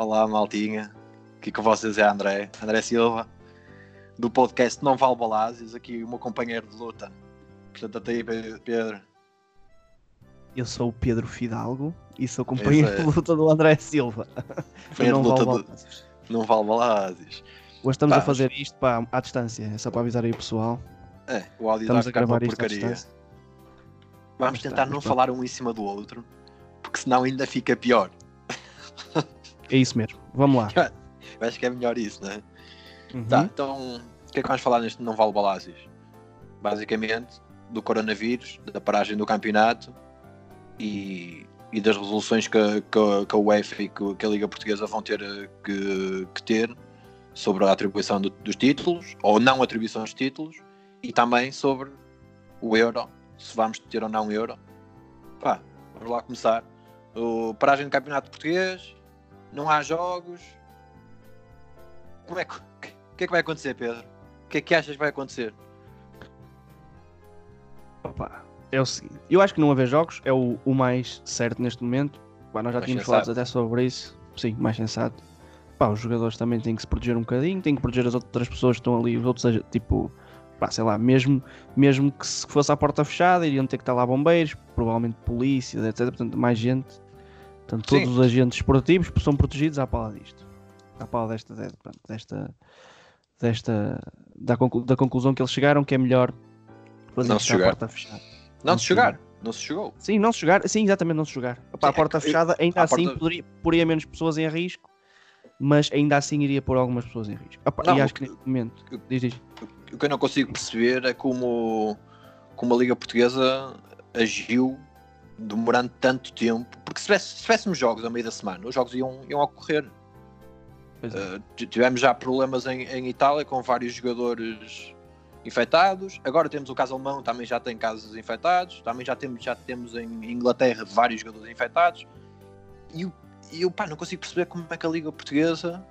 Olá, maltinha. Aqui com vocês é André, André Silva, do podcast Não Vale Balazes, aqui o meu companheiro de luta. Portanto, até aí, Pedro. Eu sou o Pedro Fidalgo e sou companheiro é. de luta do André Silva. Companheiro de luta vale do-. Não Vale Balazes. Hoje estamos Pá, a fazer isto pá, à distância, é só para avisar aí o pessoal. É, o áudio Estamos a gravar isto porcaria. Vamos tentar não pronto. falar um em cima do outro, porque senão ainda fica pior. É isso mesmo, vamos lá. Eu acho que é melhor isso, não é? Uhum. Tá, então, o que é que vamos falar neste Não Vale Balazes? Basicamente, do coronavírus, da paragem do campeonato e, e das resoluções que, a- que, que a UEFA e que, que a Liga Portuguesa vão ter eh, que, que ter sobre a atribuição do- dos títulos, ou não atribuição dos títulos, e também sobre o Euro, se vamos ter ou não Euro. Pá, vamos lá começar. O paragem do campeonato português, não há jogos, como é que, o que é que vai acontecer, Pedro? O que é que achas que vai acontecer? Opa, é o seguinte, eu acho que não haver jogos é o, o mais certo neste momento. Pá, nós já Mais tínhamos sensato. falado até sobre isso. Sim, mais sensato. Pá, os jogadores também têm que se proteger um bocadinho, têm que proteger as outras pessoas que estão ali, os outros, tipo, pá, sei lá, mesmo, mesmo que se fosse à porta fechada, iriam ter que estar lá bombeiros, provavelmente polícia, etc. Portanto, mais gente. Portanto, todos Sim. os agentes esportivos são protegidos à pala disto. À pala desta, desta, desta da, conclu- da conclusão que eles chegaram, que é melhor fazer Não se jogar. porta fechada. Não Não se jogar. Não se jogou. Sim, não se jogar, sim, exatamente, não se jogar. A porta é fechada, ainda à assim porta- poderia, poria menos pessoas em risco, mas ainda assim iria pôr algumas pessoas em risco. Opa, Não, e acho que- que neste momento, o- diz, diz. O que eu não consigo perceber é como, como a Liga Portuguesa agiu demorando tanto tempo. Porque se, tivesse- se tivéssemos jogos a meio da semana, os jogos iam, iam ocorrer. É. Uh, tivemos já problemas em, em Itália com vários jogadores infectados. Agora temos o caso alemão, também já tem casos infectados. Também já temos, já temos em Inglaterra vários jogadores infectados. E, eu- eu pá, não consigo perceber como é que a Liga Portuguesa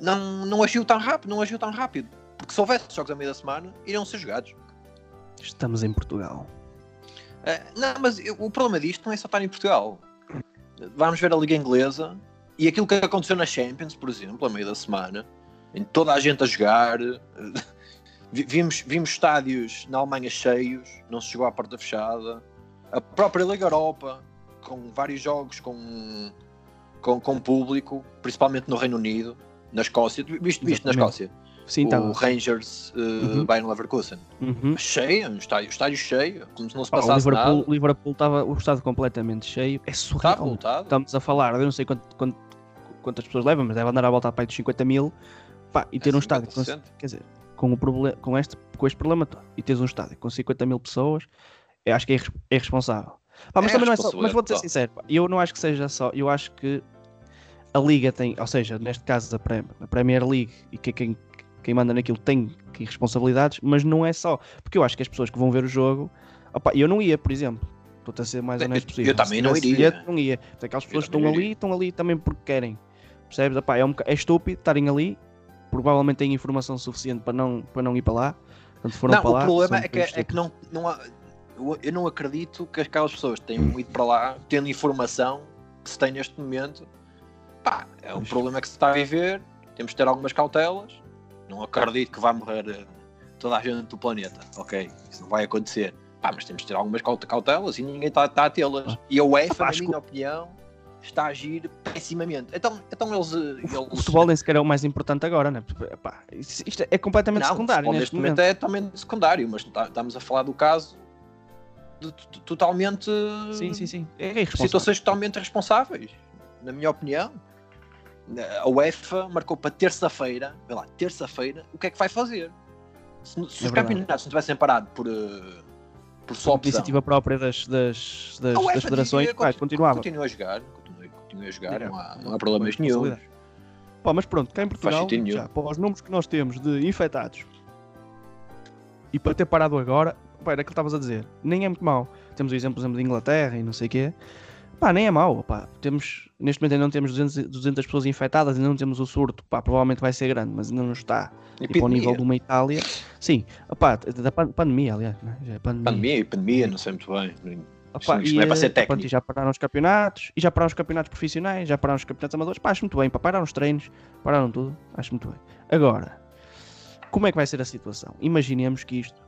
não, não agiu tão rápido, não agiu tão rápido. Porque se houvesse jogos a meio da semana, iriam ser jogados. Estamos em Portugal. Uh, não, mas eu- o problema disto não é só estar em Portugal. Vamos ver a Liga Inglesa e aquilo que aconteceu na Champions, por exemplo, a meio da semana, em toda a gente a jogar. vi- Vimos, vimos estádios na Alemanha cheios, não se jogou à porta fechada. A própria Liga Europa, com vários jogos com, com, com público, principalmente no Reino Unido, na Escócia. Viste, viste na. Escócia? Sim, tá. o Rangers uh, Uhum. Bayern Leverkusen. Uhum. Cheio, um estádio, estádio cheio, como se não se Pá, o passasse nada. Liverpool, o Liverpool estava o estado completamente cheio. É surreal. Voltado. Estamos a falar, eu não sei quanto- quanto- quantas pessoas levam, mas deve andar à volta para aí dos 50 mil. Pá, e ter É um estádio, com, 50%. quer dizer, com, o proble- com, este, com este problema todo, e teres um estádio com 50 mil pessoas, eu acho que é, é irresponsável. Pá, mas É também não é só, mas vou-te ser total. sincero, pá, eu não acho que seja só, eu acho que a Liga tem, ou seja, neste caso a, Prem- a Premier League e que, quem, quem manda naquilo tem que responsabilidades, mas não é só, porque eu acho que as pessoas que vão ver o jogo, opá, eu não ia, por exemplo, estou-te a ser mais Eu- honesto eu possível. também Se não iria. bilhete, não ia. Portanto, aquelas Eu pessoas que também estão ali, estão ali também porque querem. Percebes? Opá, é, um, é estúpido estarem ali, provavelmente têm informação suficiente para não, para não ir para lá. Portanto, foram não, para lá. o problema é que, é que não, não há, eu- eu não acredito que aquelas pessoas tenham ido para lá tendo informação que se tem neste momento. Pá, é um Pois. problema que se está a viver, temos de ter algumas cautelas. Não acredito que vai morrer eh, toda a gente do planeta, ok? Isso não vai acontecer. Pá, mas temos de ter algumas caute- cautelas e ninguém está, está a tê-las. Ah. E a UEFA, Pá, na minha opinião, está a agir pessimamente. Então, então eles, eh, O, eles o futebol nem sequer é o mais importante agora, né? Epá, isto é completamente não, secundário neste momento momento. é totalmente secundário, mas tá- estamos a falar do caso de, t- totalmente Sim, sim, sim. É de situações totalmente responsáveis, na minha opinião. A UEFA marcou para terça-feira, vê lá, terça-feira, o que é que vai fazer? Se, se os verdade. campeonatos não tivessem parado por, eh, por Por opção, iniciativa própria das, das, das, das federações, pá, continu- continuava. Continua a jogar, continua, continua a jogar, É, não há, não há problemas nenhum. Pá, mas pronto, cá em Portugal, já, para os números que nós temos de infectados e para ter parado agora, pá, era aquilo que estavas a dizer, nem é muito mau. Temos o exemplo, por exemplo, de Inglaterra e não sei o quê. Pá, nem é mau, pá. Temos, neste momento ainda não temos 200, e- 200 pessoas infectadas, ainda não temos o surto, pá, provavelmente vai ser grande, mas ainda não está. E para o nível de uma Itália, sim, opá, da pan- pandemia, aliás, né? Pandemia. Pandemia e pandemia, não sei muito bem. Opa, isto não é para ser eh, pronto, técnico. e já pararam os campeonatos, e já pararam os campeonatos profissionais, já pararam os campeonatos amadores. Pá, acho muito bem, pá, pararam os treinos, pararam tudo, acho muito bem. Agora, como é que vai ser a situação? Imaginemos que isto.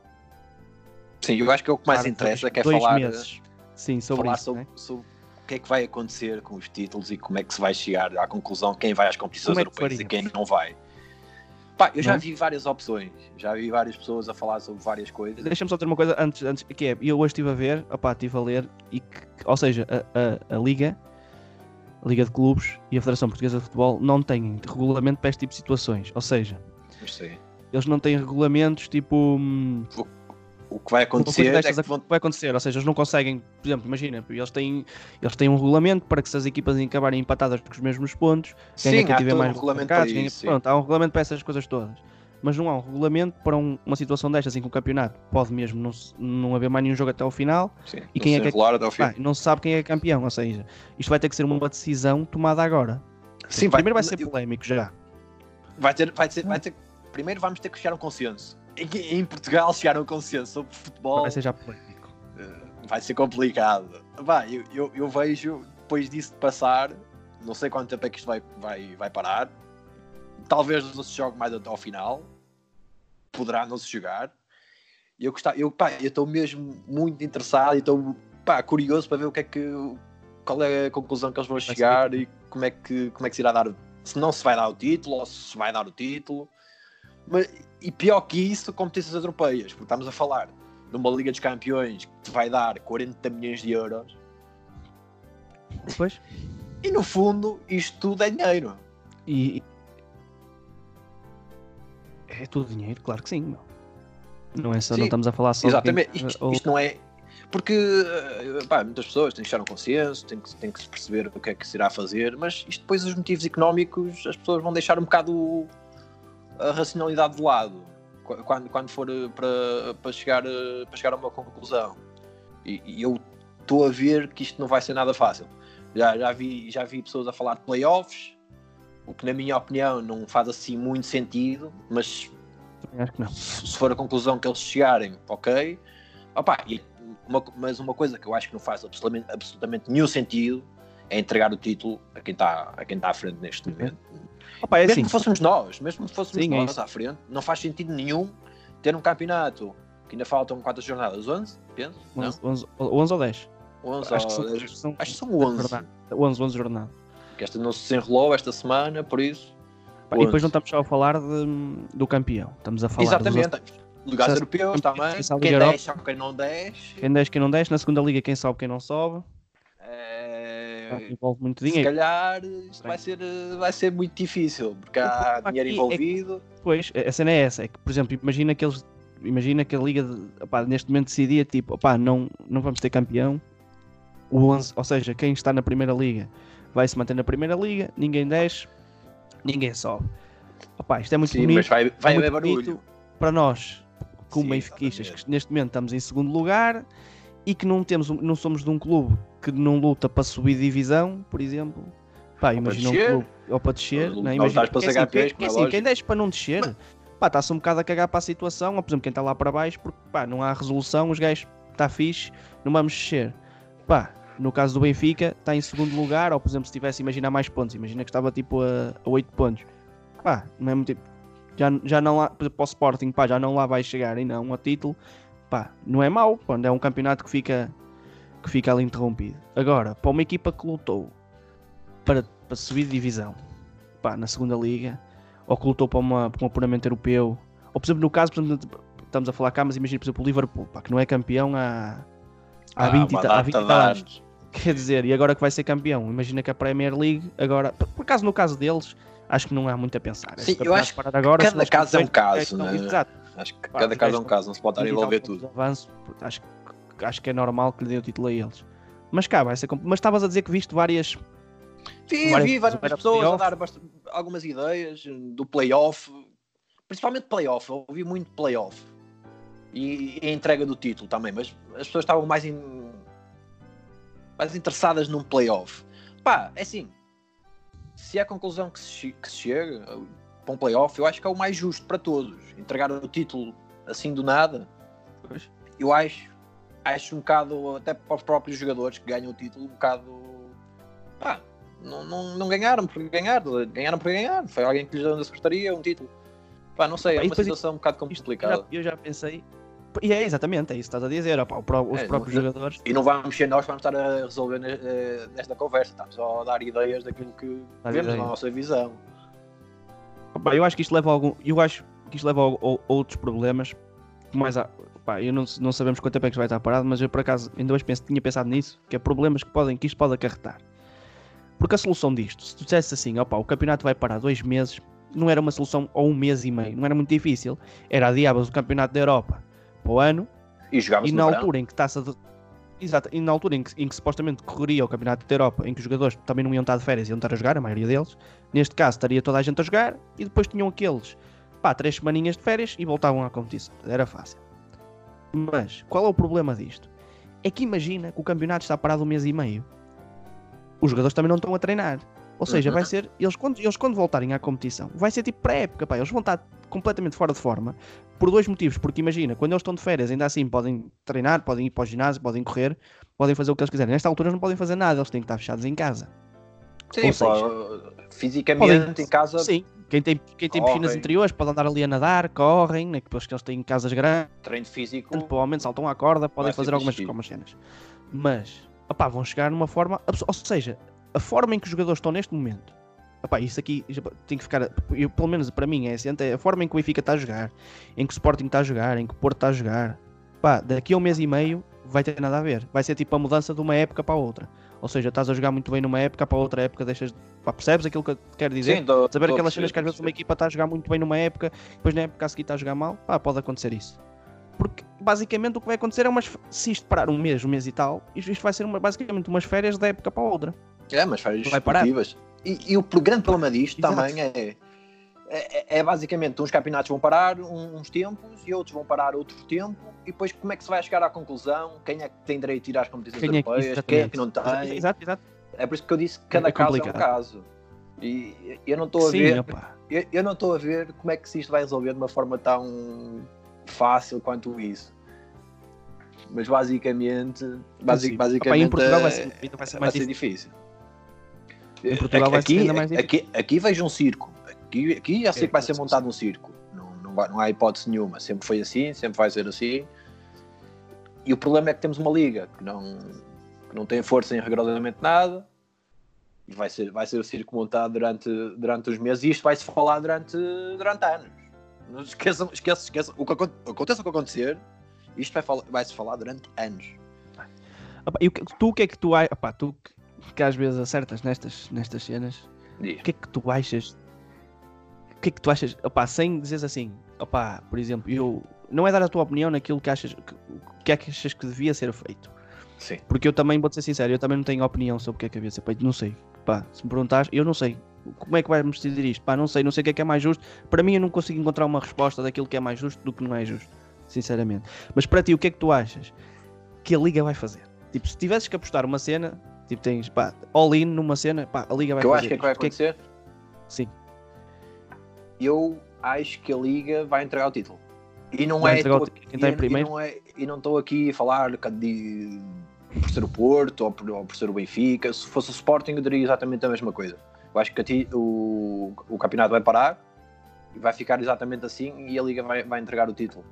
Sim, eu acho que é o que mais interessa, que é falar, meses. Sim, sobre falar isso. sobre, né? sobre que é que vai acontecer com os títulos e como é que se vai chegar à conclusão quem vai às competições é europeias e quem não vai. Pá, eu já Não? vi várias opções, já vi várias pessoas a falar sobre várias coisas. Deixa-me só ter uma coisa antes, antes que é, eu hoje estive a ver, opá, estive a ler, e que, ou seja, a, a, a Liga, a Liga de Clubes e a Federação Portuguesa de Futebol não têm regulamento para este tipo de situações. Ou seja, eles não têm regulamentos tipo. hum, O que vai acontecer é que vai acontecer, ou seja, eles não conseguem, por exemplo, imagina, eles têm, eles têm um regulamento para que se as equipas acabarem empatadas com os mesmos pontos, ganha Sim, quem há tiver mais um regulamento para isso. sim. pronto, há um regulamento para essas coisas todas. Mas não há um regulamento para um- uma situação destas em que o campeonato pode mesmo não, não haver mais nenhum jogo até ao final Sim, E quem é que- fim. ah, não se sabe quem é campeão, ou seja, isto vai ter que ser uma decisão tomada agora. Sim, vai, Primeiro vai ser polémico já. vai ter, vai ter, vai ter, primeiro vamos ter que chegar a um consenso. Em, Portugal chegar a um consenso sobre futebol Vai ser já polémico. eh, vai ser complicado. Vai, eu, eu, eu vejo depois disso de passar, não sei quanto tempo é que isto vai, vai, vai parar. Talvez não se jogue mais até ao final. Poderá não se jogar. Eu gostava, eu pá, eu estou mesmo muito interessado e estou curioso para ver o que é que qual é a conclusão que eles vão chegar e como é que como é que se irá dar se não se vai dar o título ou se vai dar o título. Mas, e pior que isso, competições europeias, porque estamos a falar numa Liga dos Campeões que te vai dar 40 milhões de euros Depois, e no fundo isto tudo é dinheiro. e. É tudo dinheiro, claro que sim. meu. Não é só, Sim, não estamos a falar só Exatamente. de quem- Isto, ou- isto não é. Porque eh, pá, muitas pessoas têm que chegar a um consenso, têm que, têm que se perceber o que é que se irá fazer, mas isto depois os motivos económicos as pessoas vão deixar um bocado a racionalidade de lado qu- quando, quando for eh, para, para, chegar, eh, para chegar a uma conclusão. E, e eu estou a ver que isto não vai ser nada fácil. Já, já, vi, já vi pessoas a falar de playoffs, o que na minha opinião não faz assim muito sentido, mas se for a conclusão que eles chegarem, ok. Opa, e uma- mas uma coisa que eu acho que não faz absolutamente, absolutamente nenhum sentido é entregar o título a quem está a quem está à frente neste momento. Opa, é mesmo assim, que fôssemos nós, mesmo que fôssemos Sim, é nós isso. à frente, não faz sentido nenhum ter um campeonato que ainda faltam quantas jornadas? 11? Penso? Não? 11, 11, 11 ou 10. 11 Acho que são, ou- que são, acho que são 11. Verdade. 11, 11 jornadas. Que esta não se desenrolou esta semana, por isso. Pá, E depois 11. não estamos só a falar de- do campeão, estamos a falar dos Exatamente. Lugares Se- europeus também. Quem desce ou quem não desce. Quem desce, quem não desce, na segunda liga quem sobe, quem não sobe. É, Envolve muito Se dinheiro. calhar isto vai ser, eh, vai ser muito difícil, porque há dinheiro é que- envolvido. Pois, a cena é essa, é que, por exemplo, imagina que eles. Imagina que a liga de- opá, neste momento decidia tipo, opá, não, não vamos ter campeão. O 11, ou seja, quem está na primeira liga vai se manter na primeira liga, ninguém desce, ninguém sobe. Opá, isto é muito Sim, bonito mas vai, vai é haver barulho. para nós, como benfiquistas, que neste momento estamos em segundo lugar e que não, temos, não somos de um clube que não luta para subir divisão, por exemplo. Pá, imagina um clube ou para descer, Não não, é? estás imagina, para ser assim, campeões, quem- é assim, quem desce para não descer, pá, está-se um bocado a cagar para a situação, ou por exemplo, quem está lá para baixo, porque pá, não há resolução, os gajos está fixe, não vamos descer. Pá, no caso do Benfica, está em segundo lugar, ou por exemplo, se tivesse imaginar mais pontos, imagina que estava tipo a, a 8 pontos. Pá, não é muito já, já não lá, para o Sporting, pá, já não lá vai chegar e não a título, pá, não é mau, quando é um campeonato que fica, que fica ali interrompido. Agora, para uma equipa que lutou para, para subir de divisão, pá, na segunda liga, ou que lutou para, uma, para um apuramento europeu, ou por exemplo, no caso, por exemplo, estamos a falar cá, mas imagina, por exemplo, o Liverpool, pá, que não é campeão há, há Ah, 20 e uma ta- há data 20 e de tal anos. Quer dizer, e agora que vai ser campeão, imagina que a Premier League agora, por, por acaso no caso deles, acho que não há muito a pensar. Sim, eu acho parar agora, cada caso é um caso, estão- né? Exato. Acho que Pá, cada caso é um caso, não se pode estar a envolver tudo. Avanço, acho, que- acho que é normal que lhe dê o título a eles. Mas cá, vai ser Mas estavas a dizer que viste várias. Vi, Várias vi várias pessoas, a dar algumas ideias do playoff, principalmente playoff. Eu ouvi muito playoff e, e a entrega do título também, mas as pessoas estavam mais, em- mais interessadas num playoff. Pá, é assim, se é a conclusão que se, que se chega para um playoff, eu acho que é o mais justo para todos. Entregar o título assim do nada, eu acho, acho um bocado, até para os próprios jogadores que ganham o título, um bocado. Pá, não, não, não ganharam por ganhar, ganharam por ganhar. Foi alguém que lhes deu na secretaria um título. Pá, não sei, é uma situação um bocado complicada. Eu já, eu já pensei. E é exatamente, é isso que estás a dizer, opa, os é, próprios não, jogadores. E não vamos ser nós vamos estar a resolver eh, nesta conversa, estamos só a dar ideias daquilo que Dá vemos na nossa visão. Opa, eu acho que isto leva a algum. Eu acho que isto leva a, a, a outros problemas. Mais a, opa, eu não, não sabemos quanto tempo é que vai estar parado, mas eu por acaso ainda hoje penso, tinha pensado nisso, que é problemas que, podem, que isto pode acarretar. Porque a solução disto, se tu dissesse assim, opa, o campeonato vai parar dois meses, não era uma solução ou um mês e meio, não era muito difícil. Era adiavas o campeonato da Europa para o ano e, e na altura em que taça de... Exato, e na altura em que, em que, supostamente correria o Campeonato da Europa, em que os jogadores também não iam estar de férias, iam estar a jogar, a maioria deles, neste caso estaria toda a gente a jogar e depois tinham aqueles, pá, três semaninhas de férias e voltavam à competição. Era fácil. Mas, qual é o problema disto? É que imagina que o campeonato está parado um mês e meio. Os jogadores também não estão a treinar. Ou seja, vai uhum. ser. Eles quando, eles quando voltarem à competição, vai ser tipo pré-época, pá. Eles vão estar completamente fora de forma por dois motivos. Porque imagina, quando eles estão de férias, ainda assim podem treinar, podem ir para o ginásio, podem correr, podem fazer o que eles quiserem. Nesta altura eles não podem fazer nada, eles têm que estar fechados em casa. Sim, fisicamente podem, em casa. Sim, quem tem, quem tem piscinas interiores pode andar ali a nadar, correm, né, depois que eles têm casas grandes. Treino físico. Provavelmente saltam à corda, podem fazer algumas, algumas cenas. Mas, opá, vão chegar numa forma. Ou seja, a forma em que os jogadores estão neste momento Epá, isso aqui tem que ficar, eu, pelo menos para mim, é assim, a forma em que o Benfica está a jogar, em que o Sporting está a jogar, em que o Porto está a jogar. Pá, daqui a um mês e meio vai ter nada a ver. Vai ser tipo a mudança de uma época para a outra. Ou seja, estás a jogar muito bem numa época, para outra época deixas. Pá, percebes aquilo que eu quero dizer? Sim, tô, Saber aquelas cenas que às vezes uma equipa está a jogar muito bem numa época, depois na época a seguir está a jogar mal, pá, pode acontecer isso. Porque basicamente o que vai acontecer é umas. Se isto parar um mês, um mês e tal, isto vai ser uma, basicamente umas férias da época para a outra. É, mas férias vai parar. E, e, o grande problema disto Exato. também é, é, é, basicamente uns campeonatos vão parar uns tempos e outros vão parar outro tempo e depois como é que se vai chegar à conclusão? Quem é que tem direito a ir às competições quem europeias? É que, quem é que não tem? Exato, exato. É por isso que eu disse que cada é caso é um caso. E eu não estou a Sim, ver. Eu, eu, não estou a ver como é que se isto vai resolver de uma forma tão fácil quanto isso. Mas basicamente, basic, basicamente opa, em Portugal vai ser, vai ser mais vai ser difícil. Em Portugal vai aqui, ser ainda mais difícil. Aqui, aqui vejo um circo. Aqui, aqui já sei que vai ser montado um circo. Não, não, vai, não há hipótese nenhuma. Sempre foi assim, sempre vai ser assim. E o problema é que temos uma liga que não, que não tem força em rigorosamente nada. E vai ser, vai ser o circo montado durante, durante os meses. E isto vai-se falar durante, durante anos. Não esqueçam, esqueçam, esqueçam. O que aconteça o que acontecer, isto vai, vai se falar durante anos. E tu o que é que tu, opa, tu que às vezes acertas nestas, nestas cenas. O que é que tu achas? O que é que tu achas? Opa, sem dizeres assim, opa, por exemplo, eu não é dar a tua opinião naquilo que achas que, que, é que achas que devia ser feito. Sim. Porque eu também vou ser sincero, eu também não tenho opinião sobre o que é que devia ser feito, não sei. Pá, se me perguntares, eu não sei. Como é que vais-me decidir isto? Pá, não sei, não sei o que é que é mais justo. Para mim eu não consigo encontrar uma resposta daquilo que é mais justo do que não é justo, sinceramente. Mas para ti, o que é que tu achas que a Liga vai fazer? Tipo, se tivesses que apostar uma cena, Tipo, tens, pá, all-in numa cena, pá, a Liga vai que eu acho que é que vai acontecer? Que... Sim. Eu acho que a Liga vai entregar o título. E não vai é. Tô, quem tá primeiro? E não, é, e não estou aqui a falar de, por ser o Porto ou por, ou por ser o Benfica. Se fosse o Sporting, eu diria exatamente a mesma coisa. Eu acho que ti, o, o campeonato vai parar e vai ficar exatamente assim e a Liga vai, vai entregar o título.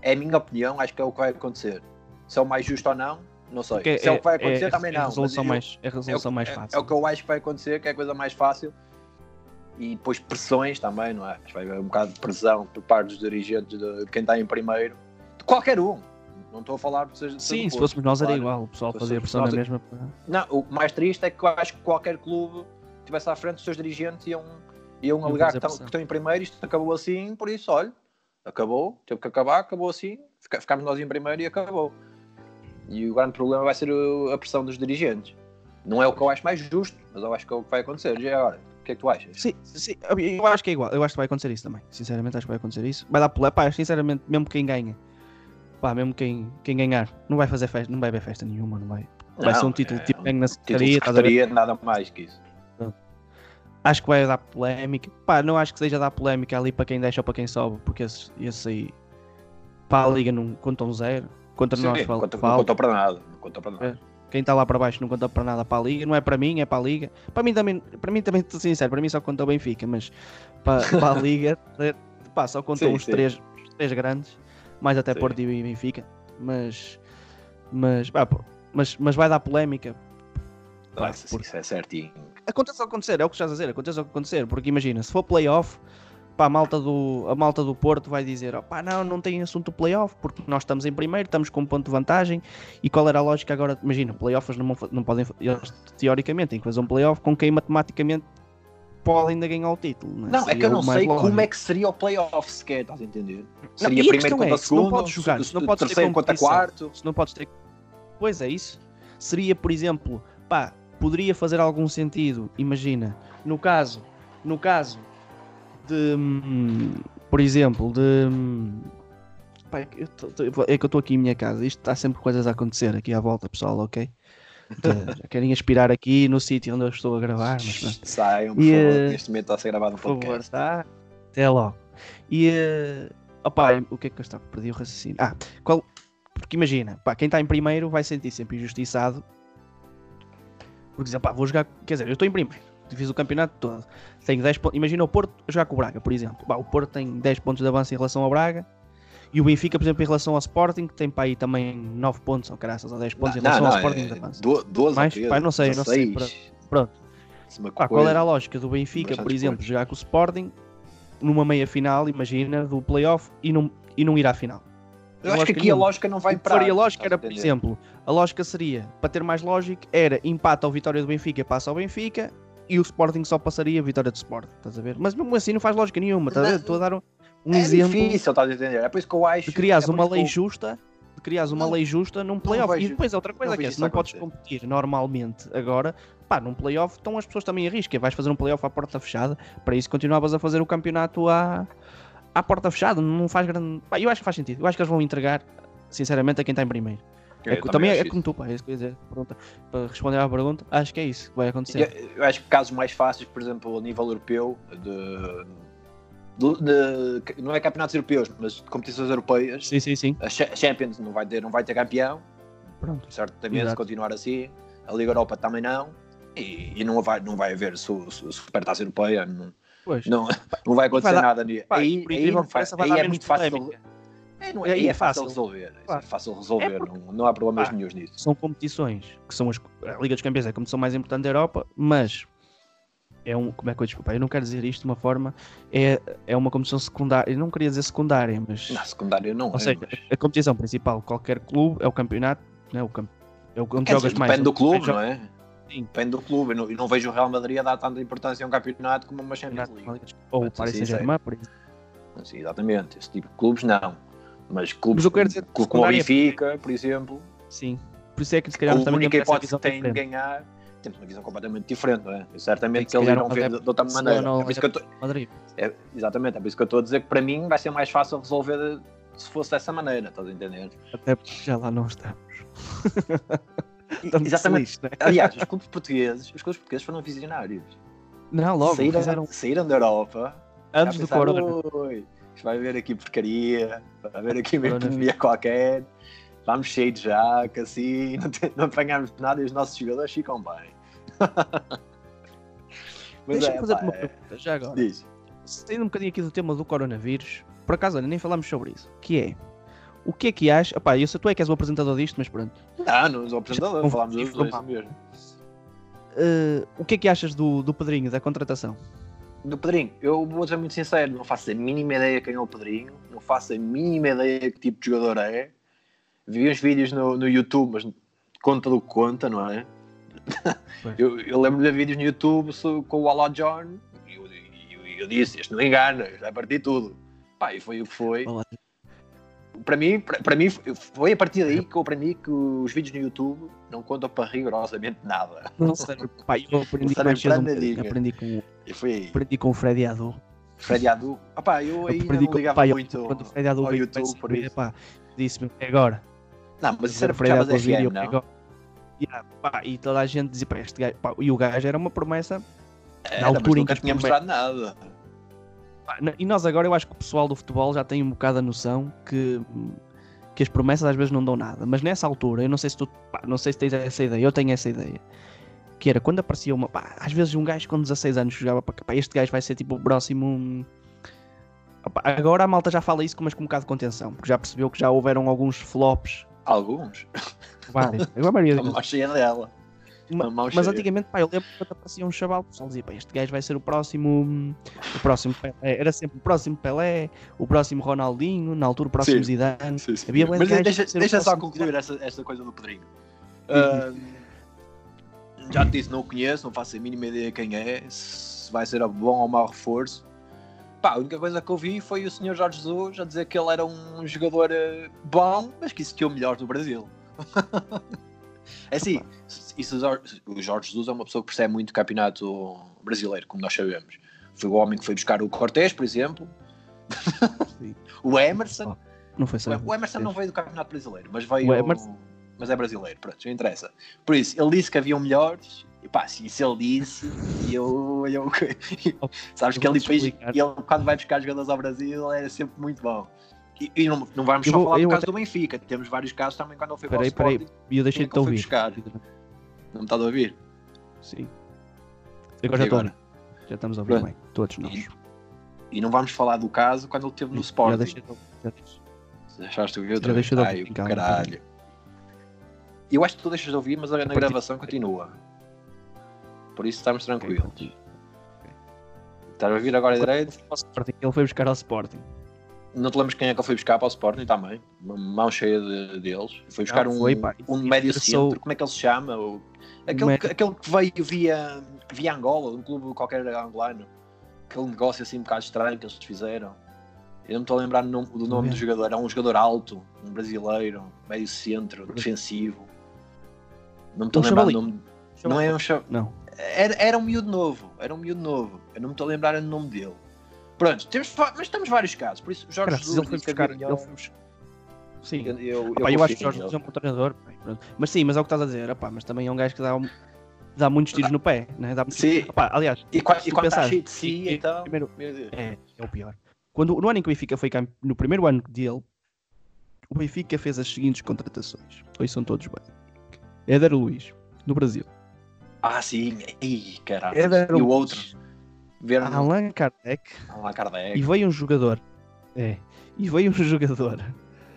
É a minha opinião, acho que é o que vai acontecer. Se é o mais justo ou não, não sei. Porque Se é, é, o que vai acontecer, é, também é não. Resolução mais, é a resolução é, mais fácil. É, o que eu acho que vai acontecer, que é a coisa mais fácil. E depois pressões também, não é? Vai haver um bocado de pressão por parte dos dirigentes de quem está em primeiro. De qualquer um. Não estou a falar de seja Sim, se fôssemos nós claro. era igual. O pessoal fazia pressão na mesma. Não, o mais triste é que eu acho que qualquer clube estivesse à frente, os seus dirigentes iam, iam alegar que estão, que estão em primeiro. Isto acabou assim, por isso, olha, acabou, teve que acabar, acabou assim. Ficámos nós em primeiro e acabou. E o grande problema vai ser a pressão dos dirigentes. Não é o que eu acho mais justo, mas eu acho que é o que vai acontecer. E agora, o que é que tu achas? Sim, sim, eu acho que é igual. Eu acho que vai acontecer isso também. Sinceramente, acho que vai acontecer isso. Vai dar pula. Pá, sinceramente, mesmo quem ganha, pá, mesmo quem, quem ganhar, não vai fazer festa, não vai haver festa nenhuma, não vai. Vai não, ser um título é, tipo ganho na secretaria. secretaria nada mais que isso. Acho que vai dar polémica. Pá, não acho que seja dar polémica ali para quem deixa ou para quem sobe, porque esse, esse aí, pá, a liga não contam zero contra Sim, nós não fal- conta, não fala. conta para nada. Não conta para nada. É. Quem está lá para baixo não conta para nada para a Liga, não é para mim, é para a Liga. Para mim também, para mim também estou sincero, para mim só conta o Benfica, mas para, para a Liga eh, pá, só contam Sim, os, sim. Três, os três grandes, mais até Sim. Porto e Benfica, mas, mas, pá, mas, mas vai dar polémica. Pá, Nossa, porque- Isso é certinho. Aconteça o que acontecer, é o que estás a dizer, aconteça o que acontecer, porque imagina, se for playoff, pá, a malta do, a malta do Porto vai dizer, oh, pá, não, não tem assunto playoff, porque nós estamos em primeiro, estamos com um ponto de vantagem, e qual era a lógica agora, imagina, playoffs não, não podem, eles teoricamente têm que fazer um playoff com quem matematicamente pode ainda ganhar o título. Não, é? Não, é que eu não sei lógico. como é que seria o playoff sequer, estás a entender? Seria primeiro contra é, se não segundo, podes jogar, se não podes ter contra quarto. se não podes ter. Pois é, isso. Seria, por exemplo, pá, poderia fazer algum sentido, imagina, no caso, no caso de, hum, por exemplo, de. hum, pá, é que eu tô- tô- é que eu estou aqui em minha casa, isto está sempre coisas a acontecer aqui à volta, pessoal, ok? Já querem aspirar aqui no sítio onde eu estou a gravar, mas pronto. Saiam, por E, favor, eh, neste momento está a ser gravado um Por favor, tá? Até logo. E eh, opá, o que é que eu estava? Perdi o raciocínio. Ah, qual... porque imagina, pá, quem está em primeiro vai sentir sempre injustiçado. Por dizer, pá, vou jogar. Quer dizer, eu estou em primeiro, fiz o campeonato todo. Tenho 10 pontos. Imagina o Porto jogar com o Braga, por exemplo. Pá, o Porto tem 10 pontos de avanço em relação ao Braga. E o Benfica, por exemplo, em relação ao Sporting, tem para aí também 9 pontos, ou caraças, ou 10 pontos em Não, relação não, ao Sporting de é avanço. do- 12 Mais? ou 13, Pá, não sei, não sei, 16. Pronto. Pá, qual era a lógica do Benfica, por exemplo, jogar com o Sporting numa meia final, imagina, do playoff e não, e não ir à final? Eu acho que aqui a nenhuma. lógica não vai que para. faria lógica era, por exemplo, a lógica seria, para ter mais lógica, era empate ou vitória do Benfica, passa ao Benfica e o Sporting só passaria a vitória do Sporting, estás a ver? Mas mesmo assim não faz lógica nenhuma, estás a ver? Estou a dar um, um É exemplo difícil, estás a entender? É por isso que eu acho. de criares é uma lei eu- justa, de criares uma Não, lei justa num playoff. E depois outra coisa que é, se não podes competir normalmente agora, pá, num playoff estão as pessoas também a risco, é, vais fazer um playoff à porta fechada, para isso continuavas a fazer o campeonato à, à porta fechada, não faz grande... Pá, eu acho que faz sentido, eu acho que eles vão entregar, sinceramente, a quem está em primeiro. Eu É também também é, como tu, pá, é isso que eu ia dizer. Pergunta, para responder à pergunta, acho que é isso que vai acontecer. Eu, acho que casos mais fáceis, por exemplo, a nível europeu, de, de- de- não é campeonatos europeus, mas de competições europeias, Sim, sim, sim. a Cha- Champions não vai ter, não vai ter campeão, Pronto. certamente se continuar assim, a Liga Europa também não, e, e não, vai, não vai haver su, su, Supertaça Europeia, não, não, não vai acontecer dar- nada. Pá, aí, aí, incrível não faz- vai aí é muito fácil. É, não, Aí aí é é fácil resolver. isso Claro. É fácil resolver, É porque- não, não há problemas Pá. nenhum nisso. São competições que são as. A Liga dos Campeões é a competição mais importante da Europa, mas. É um, como é que eu desculpa? Eu não quero dizer isto de uma forma. É, é uma competição secundária. Eu não queria dizer secundária, mas. Na secundária não ou é, seja, mas- a competição principal de qualquer clube é o campeonato. Né? O camp, é o onde Quer jogas dizer, mais. depende do clube, não é? Sim. Depende do clube. Eu não, eu não vejo o Real Madrid a dar tanta importância a um campeonato como uma Champions League. Ou o Paris. Saint-Germain, por exemplo. Sim, exatamente. Esse tipo de clubes, não. Mas clubes Mas dizer como, como o secundária- Benfica, por exemplo, Sim. Por isso é que se a calhar também única hipótese que tem de ganhar, temos uma visão completamente diferente, não é? Certamente Tem que eles irão ver de, outra maneira. Ou É por isso que eu tô- é- exatamente, é por isso que eu estou a dizer que para mim vai ser mais fácil resolver se fosse dessa maneira, estás a entender? Até porque já lá não estamos. Estamos exatamente. felizes, né? Aliás, os clubes portugueses, os clubes portugueses foram visionários. Não, logo. saíram, fizeram saíram da Europa antes a do Corona. "Ui, isto vai haver aqui porcaria, vai haver aqui uma epidemia qualquer, vamos cheio de jaca, assim, não, tem- não apanhamos nada e os nossos jogadores ficam bem. Deixa-me é, fazer-te uma é- pergunta, já agora. diz. Saindo um bocadinho aqui do tema do coronavírus, por acaso, olha, nem falámos sobre isso. Que é, o que é que achas? Opá, eu sei tu é que és o apresentador disto, mas pronto. Não, não sou apresentador, falámos dos dois mesmo. Eh, o que é que achas do, do Pedrinho, da contratação? Do Pedrinho, eu vou ser muito sincero, não faço a mínima ideia quem é o Pedrinho, não faço a mínima ideia que tipo de jogador é. Vi uns vídeos no, no YouTube, mas conta do que conta, não é? Eu, eu lembro de vídeos no YouTube com o Ala John e eu, eu, eu disse: Este não engana, vai partir tudo. Pá, e foi o que foi. Olá. Para mim, para, para mim, foi a partir daí que eu aprendi que os vídeos no YouTube não contam para rigorosamente nada. Não sei, pá, eu aprendi Não mais cedo um para aprendi com, E foi aprendi com o Freddy Adu. Freddy Adu. Ah, pá, eu aí aprendi não com ligava pá, eu- muito quando o Freddy Adu ao veio YouTube para por isso. pá, disse-me, é agora. Não, mas isso era Freddy Adu vídeo, é não? agora. Yeah, pá, e toda a gente dizia, pá, este gajo, pá, e o gajo era uma promessa Era, altura mas em nunca que tinha mostrado nada. E nós agora, eu acho que o pessoal do futebol já tem um bocado a noção que, que as promessas às vezes não dão nada. Mas nessa altura, eu não sei se tu, pá, não sei se tens essa ideia, eu tenho essa ideia. Que era quando aparecia uma, pá, às vezes um gajo com 16 anos jogava para pá, este gajo vai ser tipo o próximo. Opá, agora a malta já fala isso, mas com um bocado de contenção, porque já percebeu que já houveram alguns flops. Alguns. Vários. A maioria cheia dela. Mas cheia. antigamente, pá, eu lembro que quando aparecia um chaval, o pessoal dizia, pá, este gajo vai ser o próximo, o próximo Pelé. Era sempre o próximo Pelé, o próximo Ronaldinho, na altura o próximo Sim. Zidane. Sim, sim. Havia de Mas gajos deixa, deixa só concluir essa, essa coisa do Pedrinho. Ah, já te disse, não o conheço, não faço a mínima ideia quem é, se vai ser bom ou mau reforço. Pá, a única coisa que eu vi foi o Sr. Jorge Jesus a dizer que ele era um jogador eh, bom, mas que existia o melhor do Brasil. é assim, isso, o Jorge- Jesus é uma pessoa que percebe muito o campeonato brasileiro, como nós sabemos. Foi o homem que foi buscar o Cortés, por exemplo. O Emerson. Não foi só. O Emerson não veio do Campeonato Brasileiro, mas veio. O Emerson- Mas é brasileiro, pronto, não interessa. Por isso, ele disse que haviam melhores, e pá, se isso ele disse, e eu. eu sabes Eu que ele, ele, quando vai buscar jogadores ao Brasil, é sempre muito bom. E, e não, não vamos Eu só vou- falar do eu caso até- do Benfica, temos vários casos também quando ele foi Peraí, para o peraí. Sporting. E eu deixei de te ouvir. buscar? Não me está a ouvir? Sim. Agora já E estou. Já estamos a ouvir Pronto. bem. Todos nós. E não vamos falar do caso quando ele esteve no Já Sporting. deixei de ouvir. Já. Deixaste de ouvir outra Já vez? deixei de ouvir, Ai, caralho. Eu acho que tu deixas de ouvir, mas a na partir- gravação continua. Por isso estamos tranquilos. Estás a ouvir agora direito? Ele foi buscar ao Sporting. Não te lembras quem é que ele foi buscar para o Sporting também? Uma mão cheia de- deles. Foi buscar Não, um, foi, pá. um médio centro. Como é que ele se chama? O- Aquele, que- aquele que veio via, via Angola, um clube qualquer angolano. Aquele negócio assim um bocado estranho que eles fizeram. Eu não me estou a lembrar do nome, do nome do Bem. jogador. É um jogador alto, um brasileiro, meio centro, defensivo. Não me estou Um a lembrar do nome. Não é um Não. era, era um miúdo novo, era um miúdo novo. Eu não me estou a lembrar do nome dele. Pronto, temos, mas temos vários casos. Por isso, Jorge Caraças, Jesus ele foi buscar. Ele melhor. foi buscar. Sim. Eu, eu, eu Pá, eu acho que Jorge. Jesus é um bom treinador. Mas sim, mas é o que estás a dizer. opá, mas também é um gajo que dá, um- dá muitos tiros no pé. Né? Dá muitos... Sim. Opá, aliás, E, qua- se e quando está pensares, cheio de si, e- então. primeiro-. É, é o pior. Quando, no ano em que o Benfica foi campeão, no primeiro ano dele, o Benfica fez as seguintes contratações. Hoje são todos bem. Éder Luiz, no Brasil. Ah, sim. Ih, caralho. Éder E o Luiz, outro? Ver Allan Kardec. Allan Kardec. E veio um jogador. É. E veio um jogador.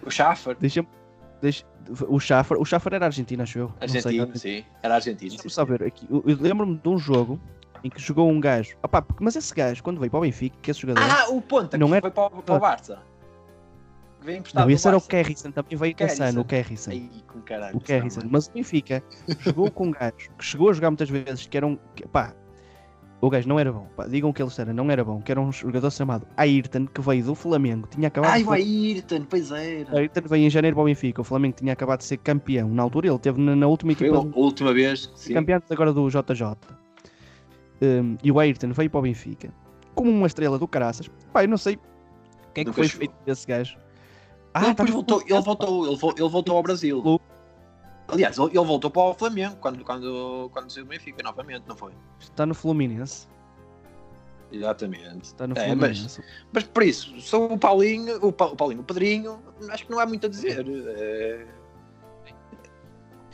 O Schaffer. Deixa-me. Deixa, o Schaffer. O Schaffer era argentino, acho eu. Sei, Argentino, sim. Era argentino. Deixa-me ver aqui. Eu, eu lembro-me de um jogo em que jogou um gajo. Opá, porque- mas esse gajo, quando veio para o Benfica, que esse jogador. Ah, o Ponta, Não que era- foi para, o- para o Barça. Não, esse era o. Kerrison, também veio ano, o Kerrison. Ai, com caralho. O Kerrison. Mas o Benfica jogou com um gajo que chegou a jogar muitas vezes, que era um. que- pá, o gajo não era bom. Pá, digam que ele era, não era bom. Que era um jogador chamado Ayrton, que veio do Flamengo. Tinha acabado Ai, de o Ayrton, pois era. Ayrton veio em janeiro para o Benfica. O Flamengo tinha acabado de ser campeão. Na altura ele teve na, na última Foi equipa a última vez. Sim. campeão agora do JJ. Um, e o Ayrton veio para o Benfica como uma estrela do caraças. Pá, eu não sei o que é que Nunca foi chegou. feito desse gajo. ele tá depois voltou, ele voltou, ele, vo- ele voltou ao Brasil. Aliás, ele, ele voltou para o Flamengo quando, quando, quando saiu o Benfica novamente, não foi? Está no Fluminense. Exatamente. Está no É, Fluminense. Mas por isso, sou o Paulinho, o, Pa- o Paulinho, o Pedrinho, acho que não há muito a dizer. É,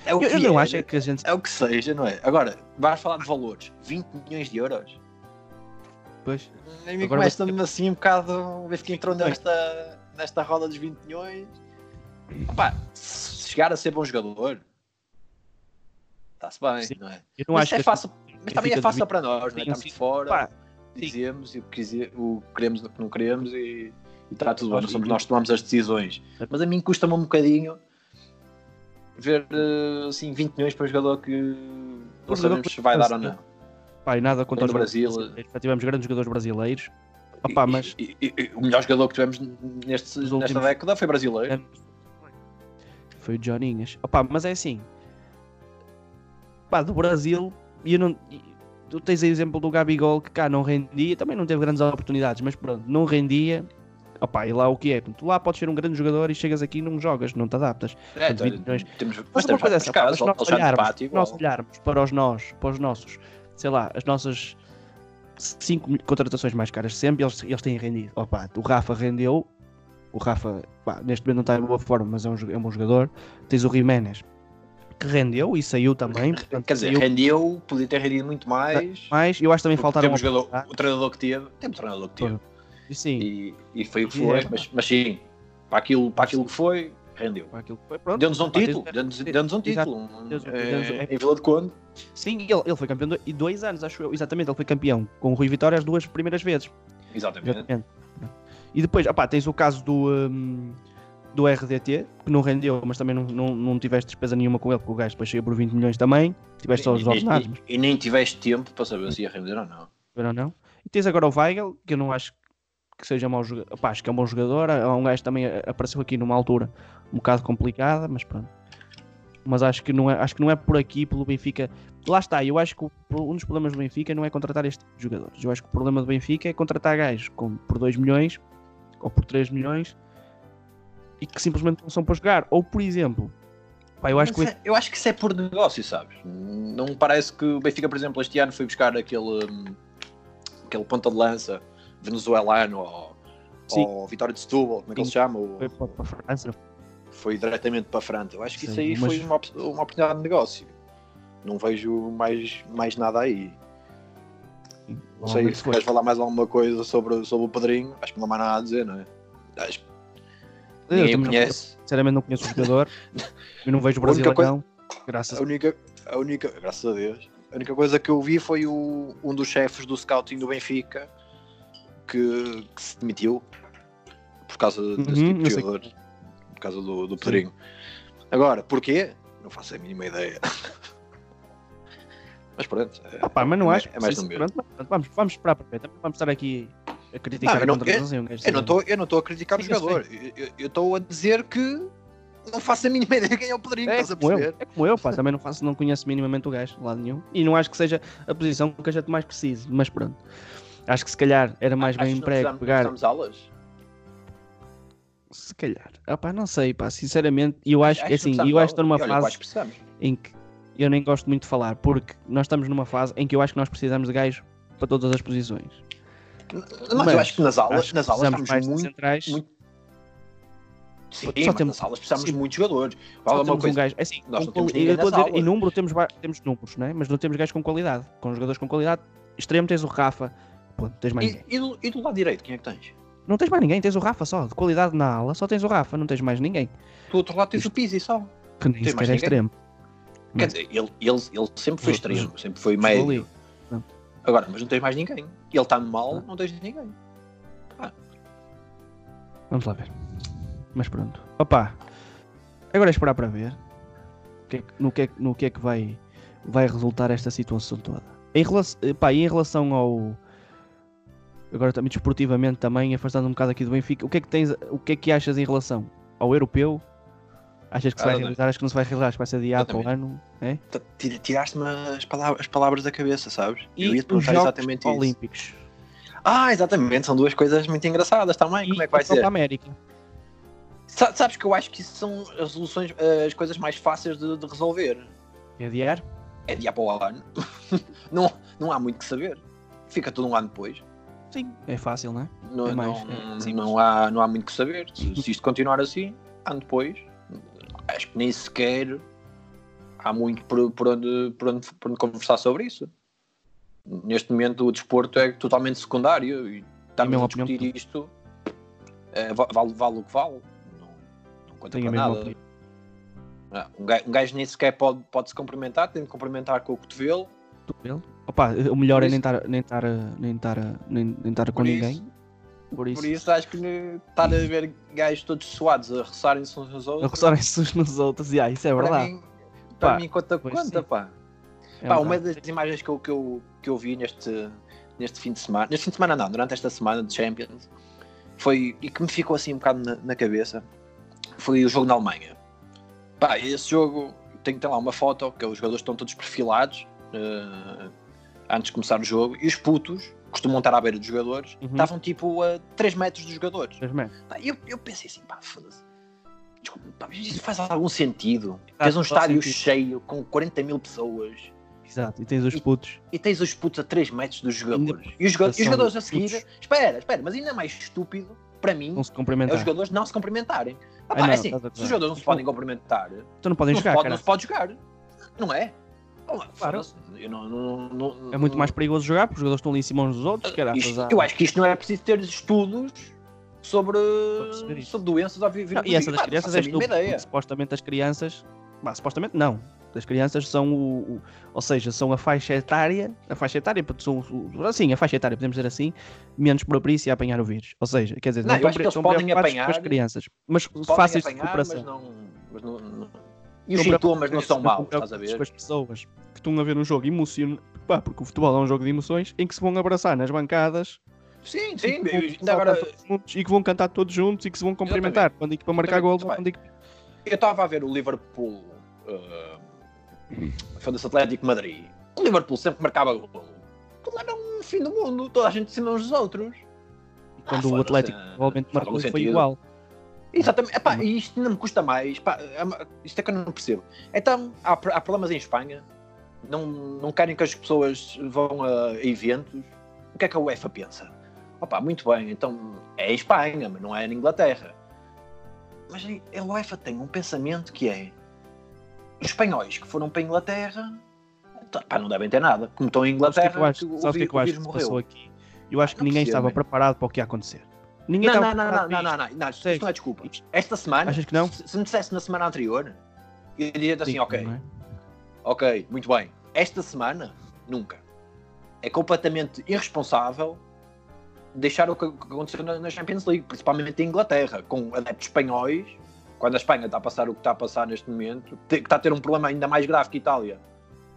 é o Eu, que eu não é, acho que a gente. é o que seja, não é? Agora, vais falar de valores, 20 milhões de euros. Pois, A mim Agora começa-me assim um bocado. O Benfica entrou nesta, nesta roda dos 20 milhões. Opa, se chegar a ser bom jogador, está-se bem, Sim. não é? eu não Mas acho é que. fácil, mas Benfica também é fácil 20 para nós, não é? Estamos sim. fora, Pá, dizemos o que, o que queremos e o que não queremos e, e está tudo bem, Nós somos nós que tomamos as decisões. Mas a mim custa-me um bocadinho ver eh, assim 20 milhões para um jogador que não sabemos que- se vai dar ou não. Pá, e nada contra os Brasil, brasileiros. Já tivemos grandes jogadores brasileiros. Opa, E- mas. e- e- e o melhor jogador que tivemos neste, nesta década foi brasileiro. Foi o Joninhas. Opa, mas é assim. Pá, do Brasil. E eu não. Tu tens o exemplo do Gabigol que cá não rendia. Também não teve grandes oportunidades, mas pronto, não rendia. Opa, e lá o que é? Tu lá podes ser um grande jogador e chegas aqui e não jogas, não te adaptas. É, Portanto, 20 milhões. temos, Mas temos coisa é essa, casos, se nós olharmos, Pátio nós olharmos para os nós, para os nossos, sei lá, as nossas cinco contratações mais caras sempre, eles, eles têm rendido. Opa, o Rafa rendeu o Rafa, pá, neste momento não está em boa forma, mas é um, é um bom jogador. Tens o Jiménez, que rendeu e saiu também. Portanto, Quer dizer, saiu rendeu, podia ter rendido muito mais. mais. Eu acho que também faltaram. temos jogador, o treinador que teve, temos o treinador que teve. E sim, E, e foi o que foi, é. mas, mas sim, para aquilo, para aquilo que foi, rendeu. Deu-nos um título, deu-nos deu-nos um título eh, em Vila de Conde. Sim, ele, ele foi campeão do- e dois anos, acho eu. Exatamente, ele foi campeão com o Rui Vitória as duas primeiras vezes. Exatamente. Exatamente. E depois, opá, tens o caso do, hum, do RDT, que não rendeu, mas também não, não, não tiveste despesa nenhuma com ele, porque o gajo depois chega por 20 milhões também. Tiveste só os E- e- ordenados, mas e, e nem tiveste tempo para saber se ia render ou não. Ou não. E tens agora o Weigel, que eu não acho que seja mau jogador. Opá, acho que é um bom jogador. É um gajo que também apareceu aqui numa altura um bocado complicada, mas pronto. Mas acho que não é, acho que não é por aqui, pelo Benfica. Lá está, eu acho que um dos problemas do Benfica não é contratar este tipo de jogadores. Eu acho que o problema do Benfica é contratar gajos com, por 2 milhões ou por 3 milhões e que simplesmente não são para jogar. Ou, por exemplo, pá, eu acho que é- eu acho que isso é por negócio, sabes? Não parece que o Benfica, por exemplo, este ano foi buscar aquele, hum, aquele ponta de lança venezuelano ou, ou Vitória de Setúbal, como é que ele se chama? Foi para para a França. foi diretamente para a França. Eu acho que isso Sim, aí mas- foi uma, uma oportunidade de negócio. Não vejo mais, mais nada aí. Não sei se queres falar mais alguma coisa sobre, sobre o Pedrinho. Acho que não há mais nada a dizer, não é? Acho que ninguém também não- conhece. Sinceramente não conheço o jogador. eu não vejo o A única Brasileirão. Graças A única, a única, graças a Deus, a única coisa que eu vi foi o, um dos chefes do scouting do Benfica que, que se demitiu por causa desse Uhum, tipo de jogador. Por causa do, do Pedrinho. Agora, porquê? Não faço a mínima ideia. Mas pronto. É, Opa, mas não é, acho. é mais sim, do mesmo. pronto, pronto, vamos, vamos esperar para ver. Também vamos estar aqui a criticar Não, eu não- a contratação, um gajo Eu não eu não estou a criticar Sim, o eu jogador. Eu- eu- Eu estou a dizer que não faço a mínima ideia quem é o Pedrinho, É estás a como, eu, perceber? é como eu, pá, também não, faço, não conheço minimamente o gajo, lado nenhum. E não acho que seja a posição que a gente mais precise, mas pronto. Acho que se calhar era mais Achas bem emprego pegar. aulas? Se calhar. Ah, pá, não sei, pá, sinceramente. Eu acho que Achas assim, eu acho que estou de numa eu fase acho em que eu nem gosto muito de falar, porque nós estamos numa fase em que eu acho que nós precisamos de gajos para todas as posições. Mas, Mas eu acho que nas aulas, Acho que nas aulas estamos mais muito. centrais. muito- Sim, Só temos- nas aulas precisamos sim. de muitos jogadores. Só Fala uma temos um coisa. gajo, é assim, nós com não temos eu dizer, em aulas. número temos, temos números, né? mas não temos gajos com qualidade. Com jogadores com qualidade, extremo tens o Rafa, pô, tens mais E, e do, e do lado direito, quem é que tens? Não tens mais ninguém, tens o Rafa só, de qualidade na ala, só tens o Rafa, não tens mais ninguém. Do outro lado tens o Pizzi só. Que nem sequer é extremo. Quer dizer, ele, ele, ele sempre foi extremo, sempre foi ali. Agora, mas não tens mais ninguém. Ele está mal, Ah. não tens ninguém. Vamos lá ver. Mas pronto. Opa, agora é esperar para ver que é no, que é, que- no que é que vai, vai resultar esta situação toda. Em relação, pá, e em relação ao. Agora também desportivamente também, afastando um bocado aqui do Benfica, o que é que tens, o que é que achas em relação ao europeu? Achas que se vai realizar? Acho que não se vai realizar, acho que vai ser adiado para o ano. É? Tiraste-me as palavras, as palavras da cabeça, sabes? E eu ia te perguntar exatamente isso. Olímpicos. Ah, exatamente, são duas coisas muito engraçadas também. Como é que vai ser? América. Sa- Sabes que eu acho que isso são as soluções, as coisas mais fáceis de, de resolver. É adiar? É dia para o ano. não, não há muito que saber. Fica tudo um ano depois. Sim. É fácil, não é? Não, É mais, não, é não há, não há muito que saber. Se, se isto continuar assim, ano depois, acho que nem sequer há muito por, por onde, por, onde, por onde conversar sobre isso. Neste momento o desporto é totalmente secundário e estamos a opinião, discutir isto. é, va- vale, vale o que vale. Não, não conta Tenho para nada. opinião. Ah, Um gajo, um gajo nem sequer pode, pode se cumprimentar, tem de cumprimentar com o cotovelo. Cotovelo. Opa, o melhor Por é isso- nem estar nem estar nem estar nem, nem estar com Por ninguém. isso, Por isso, por isso acho que né, estar a ver gajos todos suados a roçarem-se uns aos a outros. roçarem-se uns nos outros. E ah, isso é para verdade. mim, para mim conta, conta sim. pá. É Pá, uma das imagens que eu, que eu, que eu vi neste, neste fim de semana, neste fim de semana não, durante esta semana de Champions, foi, e que me ficou assim um bocado na, na cabeça, foi o jogo na Alemanha. Pá, esse jogo tem que ter lá uma foto, que os jogadores estão todos perfilados eh, antes de começar o jogo, e os putos, costumam estar à beira dos jogadores, Uhum. estavam tipo a 3 metros dos jogadores. Três metros. Pá, eu, eu pensei assim, pá, foda-se. Desculpa, pá, mas isso faz algum sentido? Faz Tens um estádio sentido. cheio com 40 mil pessoas Exato. E tens os E- putos. e tens os putos a 3 metros dos jogadores. Ainda- E os, joga- e os jogadores a seguir. putos. Espera, espera, mas ainda mais estúpido para mim, Não se é os jogadores não se cumprimentarem. Ah, pá, não, é assim, estás a se dizer. os jogadores não se podem cumprimentar, não, Então não podem se, jogar, pode, cara. não se pode jogar. Não é? Eu não- não- não- É muito mais perigoso jogar porque os jogadores estão ali em cima uns dos outros, cara. Isto- eu acho que isto não é preciso ter estudos sobre, sobre doenças ou vírus. E essa das não crianças é estúpido, supostamente as crianças. Bah, supostamente não. As crianças são o, o- Ou seja, são a faixa etária. A faixa etária, são. Assim, a faixa etária, podemos dizer assim, menos propícia a apanhar o vírus. Ou seja, quer dizer, Não, eu estão que eles podem apanhar- as crianças. Mas fáceis de apanhar, recuperação. mas não, mas não- não- E os sintomas não são maus, estás a ver? as pessoas que estão a ver um jogo emocionante. Pá, porque o futebol é um jogo de emoções em que se vão abraçar nas bancadas Sim, e sim. que vão Ainda saltar agora, juntos, e que vão cantar todos juntos e que se vão cumprimentar quando para marcar gol. Quando que- eu estava a ver o Liverpool. Uh, Foda-se Atlético de Madrid. O Liverpool sempre marcava gol. Aquilo era um fim do mundo. Toda a gente cima uns dos outros. E quando Ah, o Atlético provavelmente marcou foi sentido. igual. Exatamente. Epá, e isto não me custa mais. Pá, é isto é que eu não percebo. Então, há, há problemas em Espanha. Não, não querem que as pessoas vão a eventos. O que é que a UEFA pensa? Opa, muito bem, então é a Espanha, mas não é na Inglaterra. Mas a UEFA tem um pensamento que é os espanhóis que foram para a Inglaterra pá, não devem ter nada. Como estão em Sabes o que é Inglaterra, que eu acho, que que que eu acho que se passou aqui? Eu acho que Não ninguém percebo, estava preparado para o que ia acontecer. Ninguém Não, estava não, não, não, não, não, não, isto não é desculpa. Esta semana, Achas que não? se, se me dissesse na semana anterior, eu diria assim, Sim, ok, é? ok, muito bem. Esta semana, nunca. É completamente irresponsável deixar o que aconteceu na Champions League, principalmente em Inglaterra, com adeptos espanhóis, quando a Espanha está a passar o que está a passar neste momento, que está a ter um problema ainda mais grave que a Itália.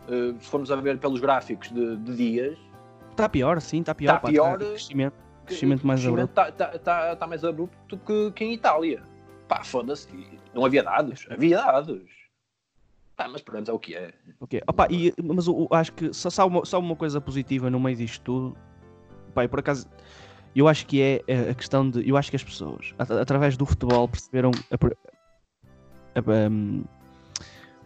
Uh, se formos a ver pelos gráficos de, de dias, Está pior, sim, está pior. Está pior, crescimento, que- crescimento mais abrupto. está tá, tá, tá mais abrupto que, que em Itália. Pá, foda-se, não havia dados, havia dados. Pá, mas pronto, é o que é. Ok. Opa, e, mas eu, acho que só, só, uma, só uma coisa positiva no meio disto tudo, pá, e por acaso, eu acho que é eh, a questão de. Eu acho que as pessoas, at- através do futebol, perceberam a a- um,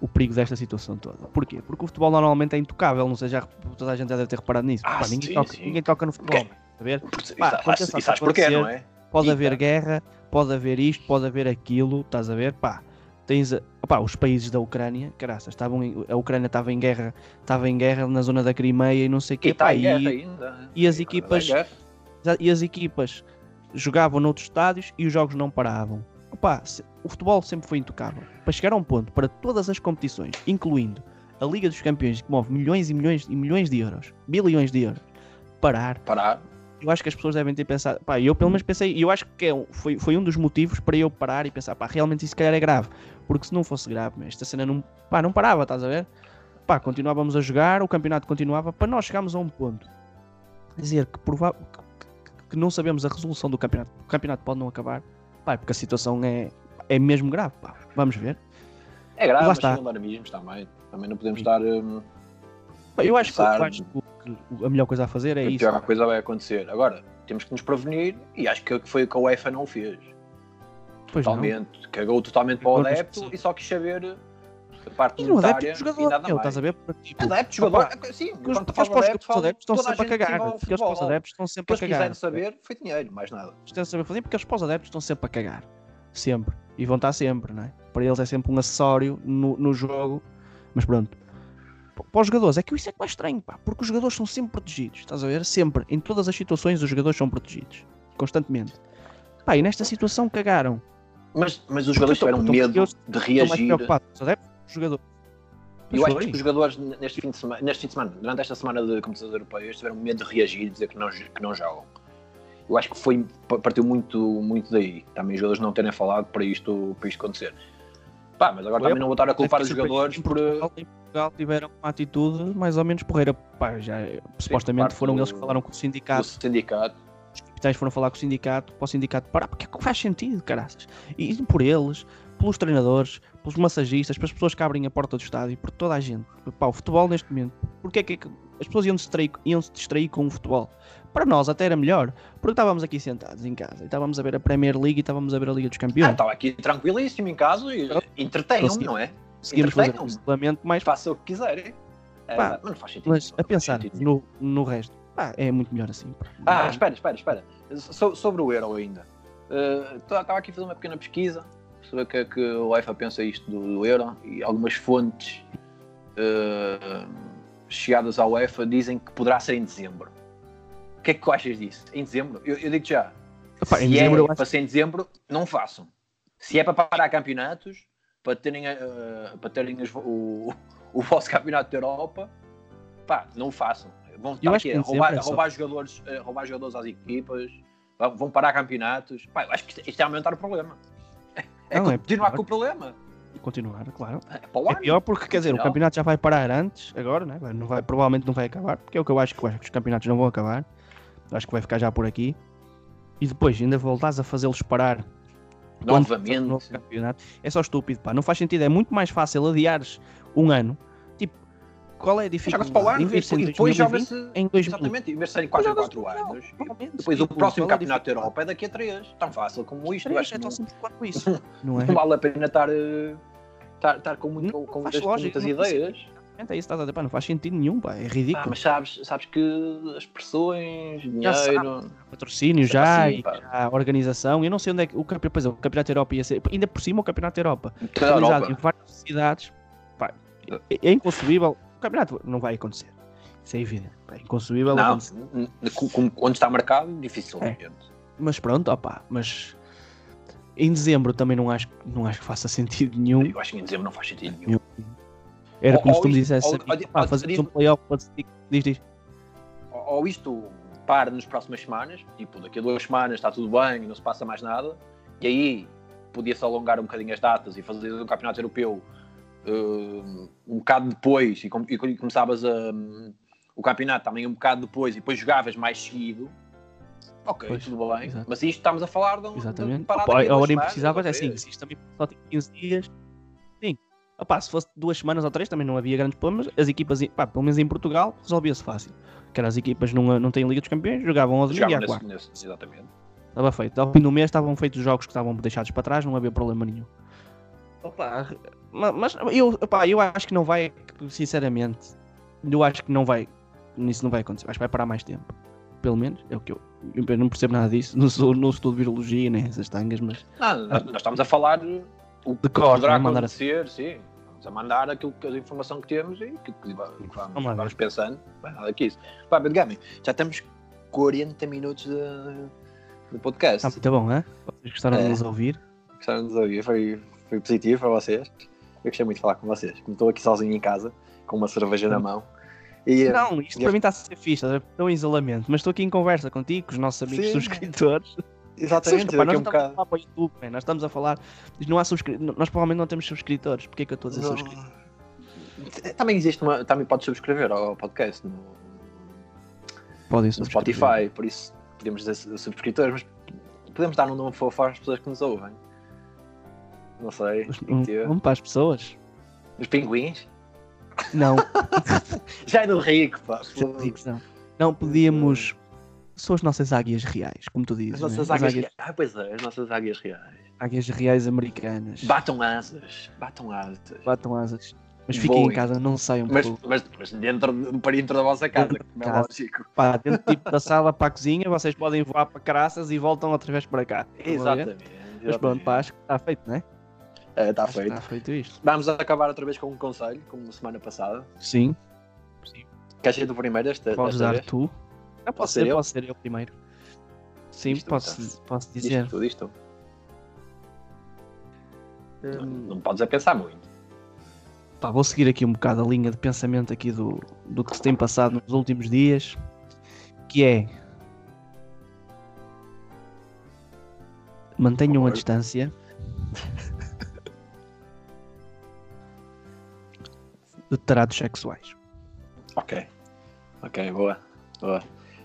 o perigo desta situação toda. Porquê? Porque o futebol normalmente é intocável, não sei, já, toda a gente já deve ter reparado nisso. Ah, Pá, ninguém, sim, toca, sim. ninguém toca no futebol, Ok. A ver? Porque, Pá, e, e que sabes porquê, não é? Pode Eita. haver guerra, pode haver isto, pode haver aquilo, estás a ver? Pá, tens opá, os países da Ucrânia, caraças, estavam em- a Ucrânia estava em guerra, estava em guerra na zona da Crimeia e não sei o E quê, está pá, e, ainda. e as equipas- e as equipas jogavam noutros estádios e os jogos não paravam. Se- o futebol sempre foi intocável. Para chegar a um ponto, para todas as competições, incluindo a Liga dos Campeões, que move milhões e milhões e milhões de euros, bilhões de euros, parar, Parar. Eu acho que as pessoas devem ter pensado, pá, eu pelo menos pensei, e eu acho que é foi, foi um dos motivos para eu parar e pensar, pá, realmente isso se calhar é grave, porque se não fosse grave, esta cena não, pá, não parava, estás a ver? Pá, continuávamos a jogar, o campeonato continuava, para nós chegarmos a um ponto, dizer que, prova que, que- não sabemos a resolução do campeonato, o campeonato pode não acabar, pá, porque a situação é, é mesmo grave, pá, vamos ver. É grave, Lá mas está. alarmismos também. Também não podemos estar. hum, eu acho que, eu acho que a melhor coisa a fazer é a isso. pior coisa vai acontecer. Agora, temos que nos prevenir e acho que foi o que a UEFA não fez. Pois não. Totalmente. Cagou totalmente para o adepto e só quis saber a parte E adepto monetária e o e jogador, nada mais. estás a ver? Tipo, Adepto, jogador, Opa, sim, os, porque falas os de adepto, pós-adeptos estão a sempre a cagar. Porque os futebol. pós-adeptos estão sempre a cagar. saber foi dinheiro, mais nada. Eles saber fazer porque os pós-adeptos estão sempre a cagar. Sempre. E vão estar sempre, não é? Para eles é sempre um acessório no, no jogo. Mas pronto. Para os jogadores, é que isso é que é estranho, pá. Porque os jogadores são sempre protegidos. Estás a ver? Sempre. Em todas as situações, os jogadores são protegidos. Constantemente. Pá, e nesta situação cagaram. Mas, mas os jogadores tiveram medo de mais reagir. Os jogadores. Eu acho que os jogadores neste fim de semana, neste fim de semana, durante esta semana de competições europeias, tiveram medo de reagir e dizer que não, que não jogam. Eu acho que foi, partiu muito, muito daí. Também os jogadores não terem falado para isto, para isto acontecer. Pá, mas agora Foi. também não vou estar a culpar os jogadores por. Portugal, em Portugal tiveram uma atitude mais ou menos porreira. Pá, já, supostamente parte foram do- eles que falaram com o sindicato. sindicato. Os capitães foram falar com o sindicato, para o sindicato parar, porque é que faz sentido, caraças. E por eles, pelos treinadores, pelos massagistas, pelas pessoas que abrem a porta do estádio, por toda a gente. Pá, o futebol neste momento, porque é que, é que as pessoas iam se, distrair, iam se distrair com o futebol? Para nós até era melhor, porque estávamos aqui sentados em casa e estávamos a ver a Premier League e estávamos a ver a Liga dos Ah, Campeões. estava aqui tranquilíssimo em casa e entretenham-me, Consegui- não é? Seguimos fazer um mais Façam o que quiserem. É, Pá, mas não faz sentido. Mas não a pensar no, no resto, pá, é muito melhor assim. Ah, espera, espera, espera. So- sobre o Euro ainda. Estava aqui a fazer uma pequena pesquisa, saber o que é que o UEFA pensa isto do, do Euro e algumas fontes uh, chegadas à UEFA dizem que poderá ser em dezembro. O que é que tu achas disso? Em dezembro? Eu, eu digo já. Epá, em se dezembro eu é acho- para ser em dezembro, não façam. Se é para parar campeonatos, para terem, uh, para terem os- o, o vosso campeonato da Europa, pá, não façam. Vão estar aqui roubar, dezembro é roubar jogadores, a roubar jogadores às equipas, vão parar campeonatos. Pá, eu acho que isto, é aumentar o problema. É Não, é continuar com o problema. E continuar, claro. É É pior porque, quer dizer, o campeonato já vai parar antes, agora, né? Não vai, provavelmente não vai acabar, porque é o que eu acho que eu acho que os campeonatos não vão acabar. Acho que vai ficar já por aqui. E depois ainda voltares a fazê-los parar o Novamente. campeonato. É só estúpido, pá. Não faz sentido. É muito mais fácil adiares um ano. Tipo, qual é a dificuldade? para o ano Em e vez de ser em depois 2020, joga-se. em 2000. Exatamente, em vez de serem 4 em Joga-se 4 não, anos. Depois o tipo, próximo é a campeonato da? Europa é daqui a 3. Tão fácil como isto. eu Três, acho É tão simples quanto isso. Não é? não vale a pena estar, eh, estar, estar com, muito, Não com, muitas, com muitas não ideias. É isso estás a dizer, pá, não faz sentido nenhum, pá. É Ah, ridículo. mas sabes, sabes que as pressões, Já dinheiro. patrocínio é já, assim, e pá. já a organização. Eu não sei onde é que o campeonato, pois é, o campeonato da Europa ia ser. Ainda por cima o campeonato da Europa. Realizado em várias cidades. Pá, é, é inconcebível. O campeonato não vai acontecer. Isso é evidente. pá, É inconcebível Não, acontecer. onde está marcado, dificilmente. Mas pronto, opá, mas em dezembro também não acho, não acho que faça sentido nenhum. Eu acho que em dezembro não faz sentido nenhum. Era Ou- como se ou tu me dissesse ou- assim, pá, fazemos um playoff. Diz, diz. ou isto para nas próximas semanas, tipo, daqui a duas semanas está tudo bem, não se passa mais nada, e aí podia-se alongar um bocadinho as datas e fazer o campeonato europeu uh, um bocado depois e, com- e com- começavas a, um, o campeonato também um bocado depois e depois jogavas mais seguido. Ok, Pois, tudo bem. exato. Mas isto estamos a falar de um de Exatamente. parar Opa, daqui a hora semanas, imprecisava é assim, se isto também só tem 15 dias. Opá, se fosse duas semanas ou três também não havia grandes problemas. As equipas, pá, pelo menos em Portugal, resolvia-se fácil. Que eram as equipas não, não têm Liga dos Campeões, jogavam ao domingo e à nesse- quarta. exatamente. Estava feito. Ao fim do mês estavam feitos os jogos que estavam deixados para trás, não havia problema nenhum. Opa, ma- mas eu, opá, eu acho que não vai, sinceramente, eu acho que não vai, isso não vai acontecer. Acho que vai parar mais tempo. Pelo menos, é o que eu, eu não percebo nada disso, não sou, não estudo virologia nem essas tangas, mas Não, nós, nós estamos a falar o De cor, poderá é? Mandar acontecer, sim. Estamos a mandar aquilo que a informação que temos e que, que va- vamos, Vamos vamos pensando. É nada que isso. Pá, Pedro Gami, já estamos 40 minutos de, de podcast. está muito bom, é? Vocês gostaram de É. nos ouvir? Gostaram de nos ouvir? Foi, foi positivo para vocês. Eu gostei muito de falar com vocês. Como estou aqui sozinho em casa, com uma cerveja na mão. E, Não, isto e para mim está a ser fixe, estou em isolamento, mas estou aqui em conversa contigo, com os nossos amigos Sim. subscritores. Exatamente, Pá, nós a não um estamos a bocado. falar YouTube, man. nós estamos a falar. Não há subscri... Nós provavelmente não temos subscritores. Porquê que eu estou a dizer Não. subscritores? Também existe uma. Também podes subscrever ao podcast no, no. Spotify, por isso podemos dizer subscritores, mas podemos dar um nome fofo às pessoas que nos ouvem. Não sei. Ter. Vamos para as pessoas? Os pinguins? Não, Já é do rico, pá. não. Não podíamos. São as nossas águias reais, como tu dizes. As né? nossas As águias reais. Ah, pois é, as nossas águias reais. águias reais americanas. Batam asas. Batam asas. Batam asas. Mas fiquem em casa, não saiam Mas, pelo- mas, mas dentro, de- para dentro da vossa casa, Dentro como é casa. lógico. Pá, dentro tipo, da sala para a cozinha, vocês podem voar para caraças e voltam outra vez para cá. Exatamente. Mas pronto, pá, acho que está feito, não é? É, está feito. Está feito isto. Vamos acabar outra vez com um conselho, como semana passada. Sim. Queres ser do primeiro esta, Podes dar vez? tu. Ah, posso ser eu? posso ser eu primeiro. Sim, tu, posso, posso Diz dizer. tu, diz tu. Não, Hum, não podes a pensar muito. pá, vou seguir aqui um bocado a linha de pensamento aqui do, do que se tem passado nos últimos dias, que é mantenham a distância de tratos sexuais. Ok. Ok, boa. Boa.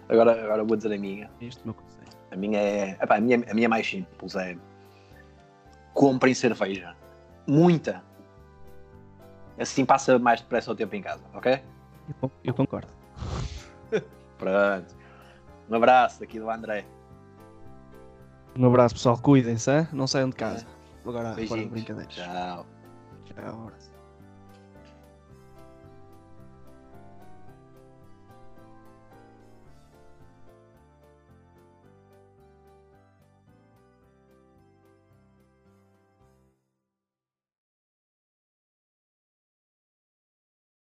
Agora, agora vou dizer a minha. Este é o meu conselho. A minha é. epá, a, minha, a minha é mais simples. É. Comprem cerveja. Muita. Assim passa mais depressa o tempo em casa, ok? Eu, eu concordo. Pronto. Um abraço aqui do André. Um abraço pessoal, cuidem-se, hein? não saiam de casa. Agora, fora de Beijinhos. brincadeiras. Tchau. Tchau. abraço.